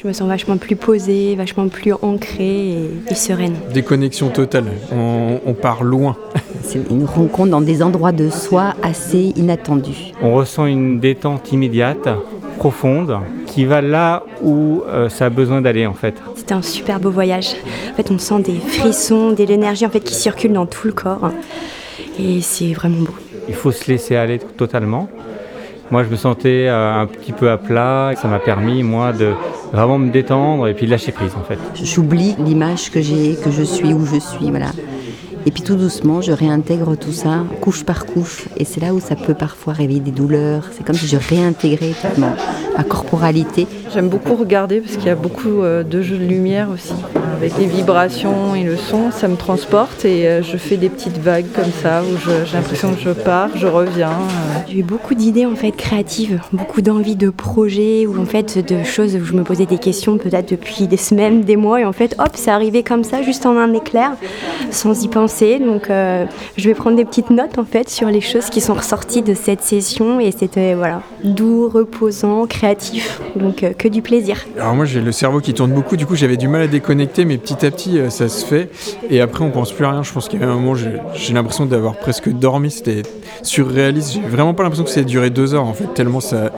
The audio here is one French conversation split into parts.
Je me sens vachement plus posée, vachement plus ancrée et, sereine. Déconnexion totale, on, on part loin. C'est une rencontre dans des endroits de soi assez inattendus. On ressent une détente immédiate, profonde, qui va là où euh, ça a besoin d'aller en fait. C'était un super beau voyage. En fait, on sent des frissons, de l'énergie en fait qui circule dans tout le corps, et c'est vraiment beau. Il faut se laisser aller totalement. Moi, je me sentais euh, un petit peu à plat. Ça m'a permis, moi, de vraiment me détendre et puis lâcher prise, en fait. J'oublie l'image que j'ai, que je suis où je suis, voilà. Et puis tout doucement, je réintègre tout ça, couche par couche. Et c'est là où ça peut parfois réveiller des douleurs. C'est comme si je réintégrais toute ma corporalité. J'aime beaucoup regarder parce qu'il y a beaucoup euh, de jeux de lumière aussi. Avec les vibrations et le son, ça me transporte et euh, je fais des petites vagues comme ça où j'ai l'impression que je pars, je reviens. Euh. J'ai eu beaucoup d'idées en fait créatives, beaucoup d'envies de projets ou en fait de choses où je me posais des questions peut-être depuis des semaines, des mois et en fait hop, c'est arrivé comme ça, juste en un éclair, sans y penser. Donc je vais prendre des petites notes en fait sur les choses qui sont ressorties de cette session et c'était voilà doux, reposant, créatif. Donc que du plaisir. Alors moi j'ai le cerveau qui tourne beaucoup, du coup j'avais du mal à déconnecter, mais petit à petit euh, ça se fait. Et après on pense plus à rien. Je pense avait un moment j'ai l'impression d'avoir presque dormi. C'était surréaliste. J'ai vraiment pas l'impression que ça a duré deux heures en fait, tellement ça,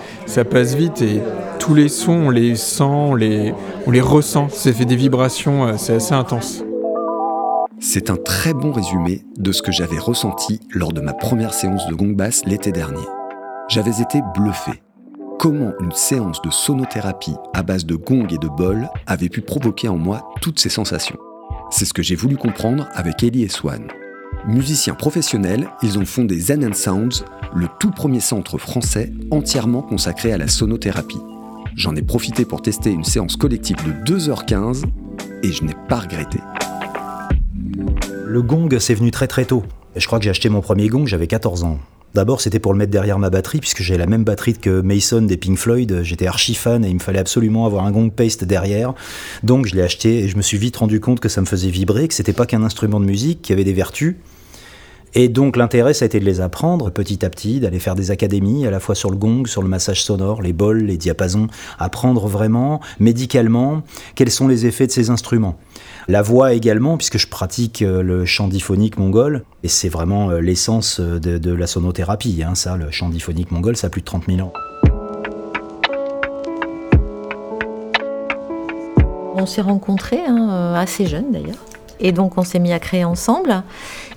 passe vite et tous les sons on les sent, on les, on les ressent. Ça fait des vibrations, euh, c'est assez intense. C'est un très bon résumé de ce que j'avais ressenti lors de ma première séance de gong bass l'été dernier. J'avais été bluffé comment une séance de sonothérapie à base de gong et de bol avait pu provoquer en moi toutes ces sensations. C'est ce que j'ai voulu comprendre avec Ellie et Swan. Musiciens professionnels, ils ont fondé Zen Sounds, le tout premier centre français entièrement consacré à la sonothérapie. J'en ai profité pour tester une séance collective de 2h15 et je n'ai pas regretté. Le gong, c'est venu très très tôt. Je crois que j'ai acheté mon premier gong, j'avais 14 ans. D'abord, c'était pour le mettre derrière ma batterie, puisque j'ai la même batterie que Mason des Pink Floyd. J'étais archi fan et il me fallait absolument avoir un gong paste derrière. Donc, je l'ai acheté et je me suis vite rendu compte que ça me faisait vibrer, que c'était pas qu'un instrument de musique, qui avait des vertus. Et donc l'intérêt, ça a été de les apprendre petit à petit, d'aller faire des académies, à la fois sur le gong, sur le massage sonore, les bols, les diapasons, apprendre vraiment, médicalement, quels sont les effets de ces instruments. La voix également, puisque je pratique euh, le chant diphonique mongol, et c'est vraiment euh, l'essence euh, de, la sonothérapie, hein, ça, le chant diphonique mongol, ça a plus de 30 000 ans. On s'est rencontrés hein, assez jeunes d'ailleurs. Et donc on s'est mis à créer ensemble.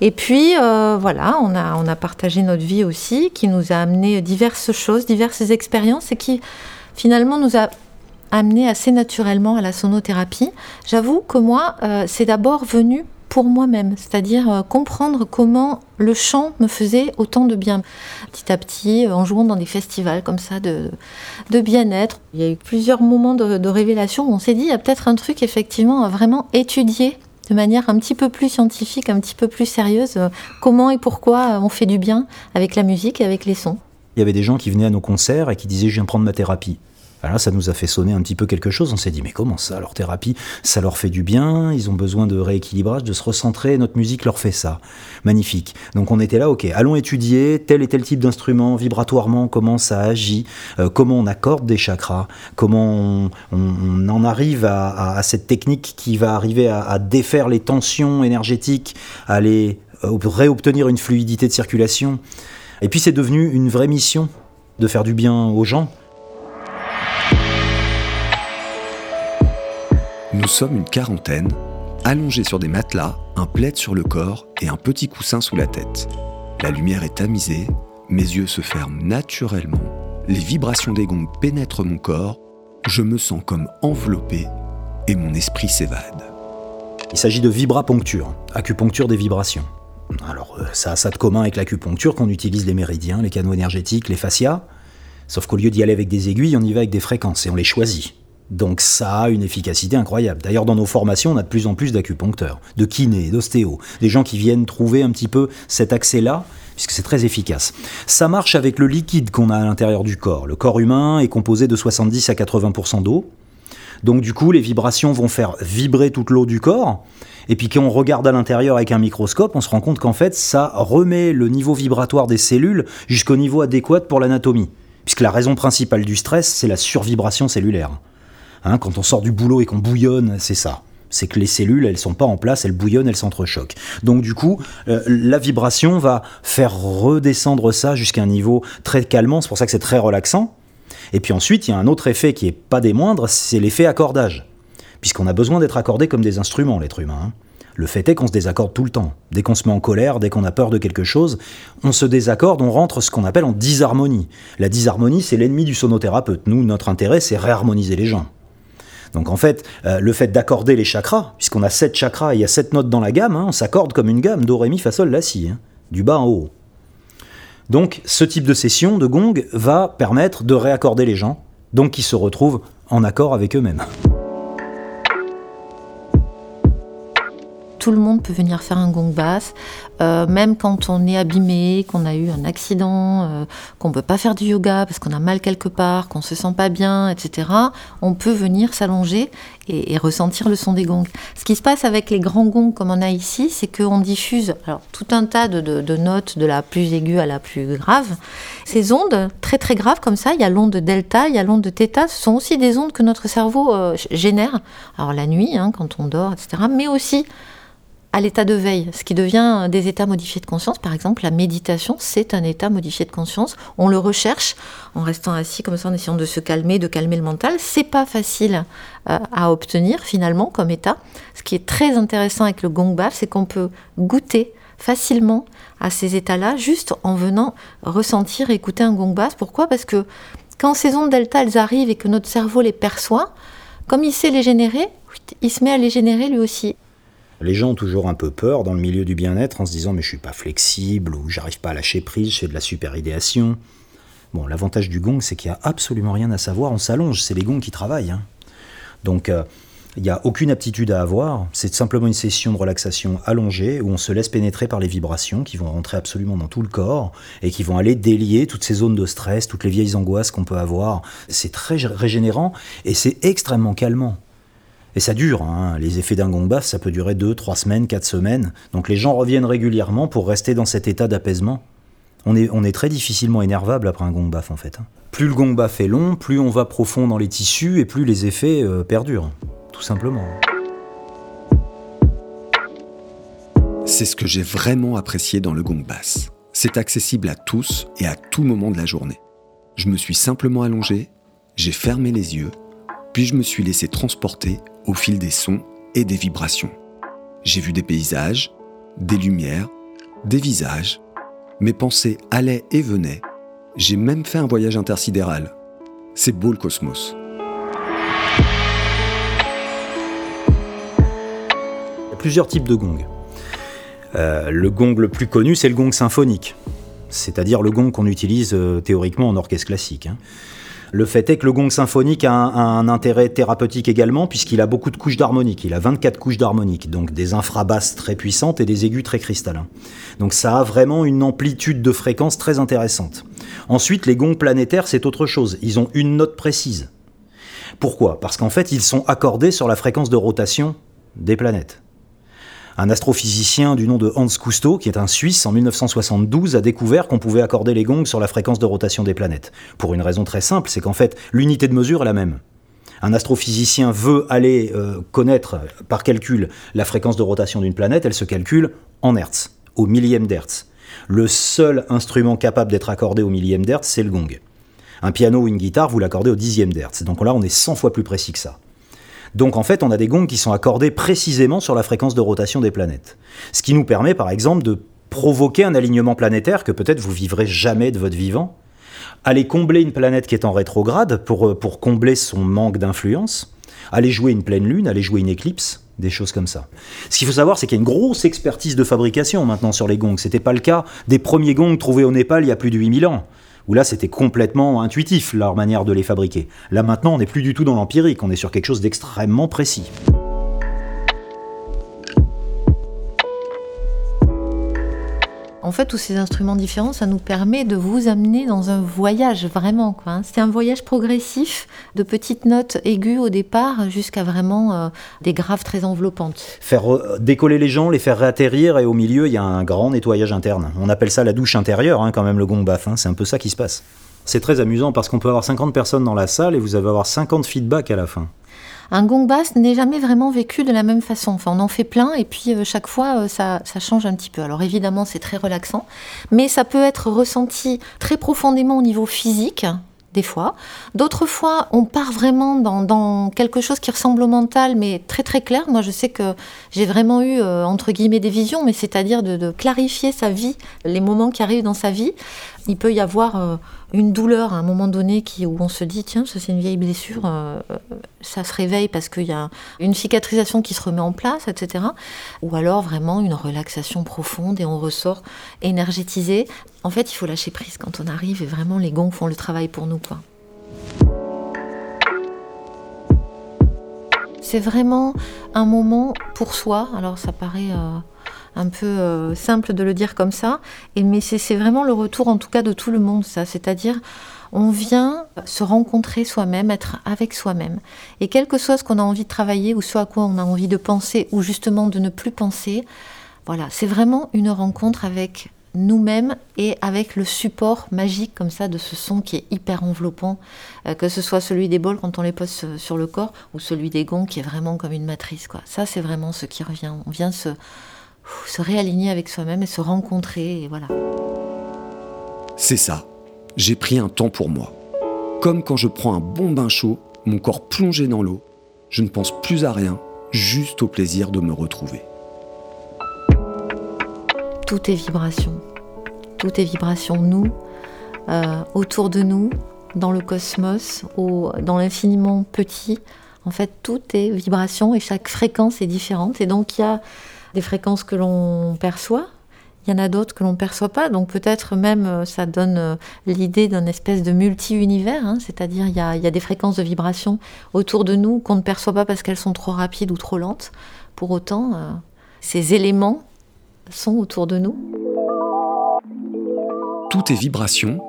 Et puis voilà, on a, partagé notre vie aussi, qui nous a amené diverses choses, diverses expériences et qui finalement nous a amené assez naturellement à la sonothérapie. J'avoue que moi, euh, c'est d'abord venu pour moi-même, c'est-à-dire euh, comprendre comment le chant me faisait autant de bien. Petit à petit, euh, en jouant dans des festivals comme ça de, de bien-être, il y a eu plusieurs moments de, révélation où on s'est dit, il y a peut-être un truc effectivement à vraiment étudier de manière un petit peu plus scientifique, un petit peu plus sérieuse, comment et pourquoi on fait du bien avec la musique et avec les sons. Il y avait des gens qui venaient à nos concerts et qui disaient je viens prendre ma thérapie. Alors ça nous a fait sonner un petit peu quelque chose. On s'est dit, mais comment ça, leur thérapie, ça leur fait du bien, ils ont besoin de rééquilibrage, de se recentrer, notre musique leur fait ça. Magnifique. Donc on était là, ok, allons étudier tel et tel type d'instrument, vibratoirement, comment ça agit, euh, comment on accorde des chakras, comment on, en arrive à, cette technique qui va arriver à, défaire les tensions énergétiques, à euh, réobtenir une fluidité de circulation. Et puis c'est devenu une vraie mission de faire du bien aux gens. Nous sommes une quarantaine, allongés sur des matelas, un plaid sur le corps et un petit coussin sous la tête. La lumière est tamisée, mes yeux se ferment naturellement, les vibrations des gongs pénètrent mon corps, je me sens comme enveloppé et mon esprit s'évade. Il s'agit de vibraponcture, acupuncture des vibrations. Alors euh, ça a ça de commun avec l'acupuncture qu'on utilise les méridiens, les canaux énergétiques, les fascias, sauf qu'au lieu d'y aller avec des aiguilles, on y va avec des fréquences et on les choisit. Donc ça a une efficacité incroyable. D'ailleurs, dans nos formations, on a de plus en plus d'acupuncteurs, de kinés, d'ostéos, des gens qui viennent trouver un petit peu cet accès-là, puisque c'est très efficace. Ça marche avec le liquide qu'on a à l'intérieur du corps. Le corps humain est composé de 70 à 80% d'eau. Donc du coup, les vibrations vont faire vibrer toute l'eau du corps. Et puis quand on regarde à l'intérieur avec un microscope, on se rend compte qu'en fait, ça remet le niveau vibratoire des cellules jusqu'au niveau adéquat pour l'anatomie. Puisque la raison principale du stress, c'est la survibration cellulaire. Hein, quand on sort du boulot et qu'on bouillonne, c'est ça c'est que les cellules, elles sont pas en place, elles bouillonnent, elles s'entrechoquent. Donc du coup, euh, la vibration va faire redescendre ça jusqu'à un niveau très calmant, c'est pour ça que c'est très relaxant. Et puis ensuite, il y a un autre effet qui est pas des moindres, c'est l'effet accordage. Puisqu'on a besoin d'être accordé comme des instruments, l'être humain. Hein. Le fait est qu'on se désaccorde tout le temps. Dès qu'on se met en colère, dès qu'on a peur de quelque chose, on se désaccorde, on rentre ce qu'on appelle en disharmonie. La disharmonie, c'est l'ennemi du sonothérapeute. Nous, notre intérêt, c'est réharmoniser les gens. Donc en fait, euh, le fait d'accorder les chakras, puisqu'on a sept chakras il y a sept notes dans la gamme, hein, on s'accorde comme une gamme, do, ré, mi, fa, sol, la, si, hein, du bas en haut. Donc ce type de session de gong va permettre de réaccorder les gens, donc qui se retrouvent en accord avec eux-mêmes. Tout le monde peut venir faire un gong basse, euh, même quand on est abîmé, qu'on a eu un accident, euh, qu'on ne peut pas faire du yoga parce qu'on a mal quelque part, qu'on se sent pas bien, etc. On peut venir s'allonger et, ressentir le son des gongs. Ce qui se passe avec les grands gongs comme on a ici, c'est qu'on diffuse alors, tout un tas de, notes de la plus aiguë à la plus grave. Ces ondes très très graves comme ça, il y a l'onde delta, il y a l'onde θ, ce sont aussi des ondes que notre cerveau euh, génère. Alors la nuit, hein, quand on dort, etc. Mais aussi à l'état de veille, ce qui devient des états modifiés de conscience. Par exemple, la méditation, c'est un état modifié de conscience. On le recherche en restant assis comme ça, en essayant de se calmer, de calmer le mental. C'est pas facile euh, à obtenir finalement comme état. Ce qui est très intéressant avec le gong baf, c'est qu'on peut goûter facilement à ces états-là juste en venant ressentir écouter un gong basse. Pourquoi? Parce que quand ces ondes delta elles arrivent et que notre cerveau les perçoit, comme il sait les générer, il se met à les générer lui aussi. Les gens ont toujours un peu peur dans le milieu du bien-être en se disant mais je suis pas flexible ou j'arrive pas à lâcher prise, je fais de la super idéation. Bon, l'avantage du gong, c'est qu'il n'y a absolument rien à savoir, on s'allonge, c'est les gongs qui travaillent. Hein. Donc euh, il n'y a aucune aptitude à avoir, c'est simplement une session de relaxation allongée où on se laisse pénétrer par les vibrations qui vont rentrer absolument dans tout le corps et qui vont aller délier toutes ces zones de stress, toutes les vieilles angoisses qu'on peut avoir. C'est très régénérant et c'est extrêmement calmant. Et ça dure, hein. les effets d'un gong baff, ça peut durer 2, 3 semaines, 4 semaines. Donc les gens reviennent régulièrement pour rester dans cet état d'apaisement. On est, très difficilement énervable après un gong baff en fait. Hein. Plus le gong baff est long, plus on va profond dans les tissus et plus les effets euh, perdurent, tout simplement. C'est ce que j'ai vraiment apprécié dans le gong bass. C'est accessible à tous et à tout moment de la journée. Je me suis simplement allongé, j'ai fermé les yeux, puis je me suis laissé transporter au fil des sons et des vibrations. J'ai vu des paysages, des lumières, des visages. Mes pensées allaient et venaient. J'ai même fait un voyage intersidéral. C'est beau le cosmos. Il y a plusieurs types de gongs. Euh, le gong le plus connu, c'est le gong symphonique, c'est-à-dire le gong qu'on utilise euh, théoriquement en orchestre classique. Hein. Le fait est que le gong symphonique a un, intérêt thérapeutique également, puisqu'il a beaucoup de couches d'harmonique. Il a 24 couches d'harmonique, donc des infrabasses très puissantes et des aigus très cristallins. Donc ça a vraiment une amplitude de fréquence très intéressante. Ensuite, les gongs planétaires, c'est autre chose. Ils ont une note précise. Pourquoi? Parce qu'en fait, ils sont accordés sur la fréquence de rotation des planètes. Un astrophysicien du nom de Hans Cousteau, qui est un Suisse, en 1972, a découvert qu'on pouvait accorder les gongs sur la fréquence de rotation des planètes. Pour une raison très simple, c'est qu'en fait, l'unité de mesure est la même. Un astrophysicien veut aller euh, connaître par calcul la fréquence de rotation d'une planète, elle se calcule en Hertz, au millième d'Hertz. Le seul instrument capable d'être accordé au millième d'Hertz, c'est le gong. Un piano ou une guitare, vous l'accordez au dixième d'Hertz. Donc là, on est 100 fois plus précis que ça. Donc en fait, on a des gongs qui sont accordés précisément sur la fréquence de rotation des planètes. Ce qui nous permet par exemple de provoquer un alignement planétaire que peut-être vous vivrez jamais de votre vivant, aller combler une planète qui est en rétrograde pour, euh, pour combler son manque d'influence, aller jouer une pleine lune, aller jouer une éclipse, des choses comme ça. Ce qu'il faut savoir, c'est qu'il y a une grosse expertise de fabrication maintenant sur les gongs. C'était pas le cas des premiers gongs trouvés au Népal il y a plus de 8000 ans où là c'était complètement intuitif leur manière de les fabriquer. Là maintenant on n'est plus du tout dans l'empirique, on est sur quelque chose d'extrêmement précis. En fait, tous ces instruments différents, ça nous permet de vous amener dans un voyage vraiment. Hein. C'est un voyage progressif, de petites notes aiguës au départ jusqu'à vraiment euh, des graves très enveloppantes. Faire décoller les gens, les faire réatterrir, et au milieu, il y a un grand nettoyage interne. On appelle ça la douche intérieure, hein, quand même, le gong baf. Hein. C'est un peu ça qui se passe. C'est très amusant parce qu'on peut avoir 50 personnes dans la salle et vous allez avoir 50 feedbacks à la fin. Un gong basse n'est jamais vraiment vécu de la même façon. Enfin, on en fait plein et puis euh, chaque fois, euh, ça, change un petit peu. Alors évidemment, c'est très relaxant, mais ça peut être ressenti très profondément au niveau physique des fois. D'autres fois, on part vraiment dans, quelque chose qui ressemble au mental, mais très très clair. Moi, je sais que j'ai vraiment eu, euh, entre guillemets, des visions, mais c'est-à-dire de, clarifier sa vie, les moments qui arrivent dans sa vie. Il peut y avoir une douleur à un moment donné qui, où on se dit, tiens, ça c'est une vieille blessure, euh, ça se réveille parce qu'il y a une cicatrisation qui se remet en place, etc. Ou alors vraiment une relaxation profonde et on ressort énergétisé. En fait, il faut lâcher prise quand on arrive et vraiment les gongs font le travail pour nous. Quoi. C'est vraiment un moment pour soi. Alors ça paraît euh, un peu euh, simple de le dire comme ça, et, mais c'est vraiment le retour en tout cas de tout le monde, ça. C'est-à-dire on vient se rencontrer soi-même, être avec soi-même. Et quel que soit ce qu'on a envie de travailler ou ce à quoi on a envie de penser ou justement de ne plus penser, voilà, c'est vraiment une rencontre avec nous-mêmes et avec le support magique comme ça de ce son qui est hyper enveloppant, euh, que ce soit celui des bols quand on les pose sur le corps ou celui des gonds qui est vraiment comme une matrice. Quoi. Ça, c'est vraiment ce qui revient. On vient se, se réaligner avec soi-même et se rencontrer et voilà. C'est ça. J'ai pris un temps pour moi. Comme quand je prends un bon bain chaud, mon corps plongé dans l'eau, je ne pense plus à rien, juste au plaisir de me retrouver tout est vibration. Tout est vibration, nous, euh, autour de nous, dans le cosmos, dans l'infiniment petit. En fait, tout est vibration et chaque fréquence est différente. Et donc, il y a des fréquences que l'on perçoit, il y en a d'autres que l'on ne perçoit pas. Donc, peut-être même, euh, ça donne euh, l'idée d'un espèce de multi-univers. Hein. C'est-à-dire, il y, a, des fréquences de vibration autour de nous qu'on ne perçoit pas parce qu'elles sont trop rapides ou trop lentes. Pour autant, ces éléments sont autour de nous. Tout est vibration,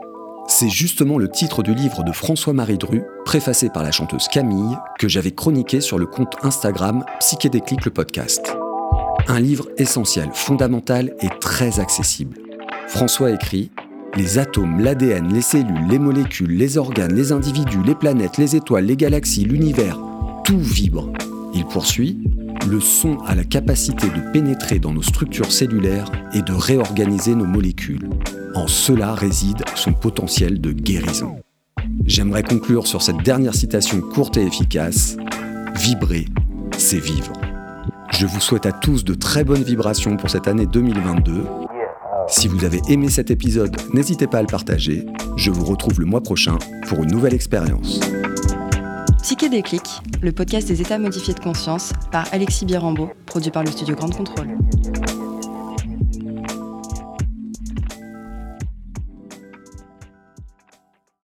c'est justement le titre du livre de François-Marie Dru, préfacé par la chanteuse Camille, que j'avais chroniqué sur le compte Instagram Psychédéclique le podcast. Un livre essentiel, fondamental et très accessible. François écrit Les atomes, l'ADN, les cellules, les molécules, les organes, les individus, les planètes, les étoiles, les galaxies, l'univers, tout vibre. Il poursuit le son a la capacité de pénétrer dans nos structures cellulaires et de réorganiser nos molécules. En cela réside son potentiel de guérison. J'aimerais conclure sur cette dernière citation courte et efficace. Vibrer, c'est vivre. Je vous souhaite à tous de très bonnes vibrations pour cette année 2022. Si vous avez aimé cet épisode, n'hésitez pas à le partager. Je vous retrouve le mois prochain pour une nouvelle expérience. Psyché Déclic, le podcast des états modifiés de conscience par Alexis Birambeau, produit par le studio Grande Contrôle.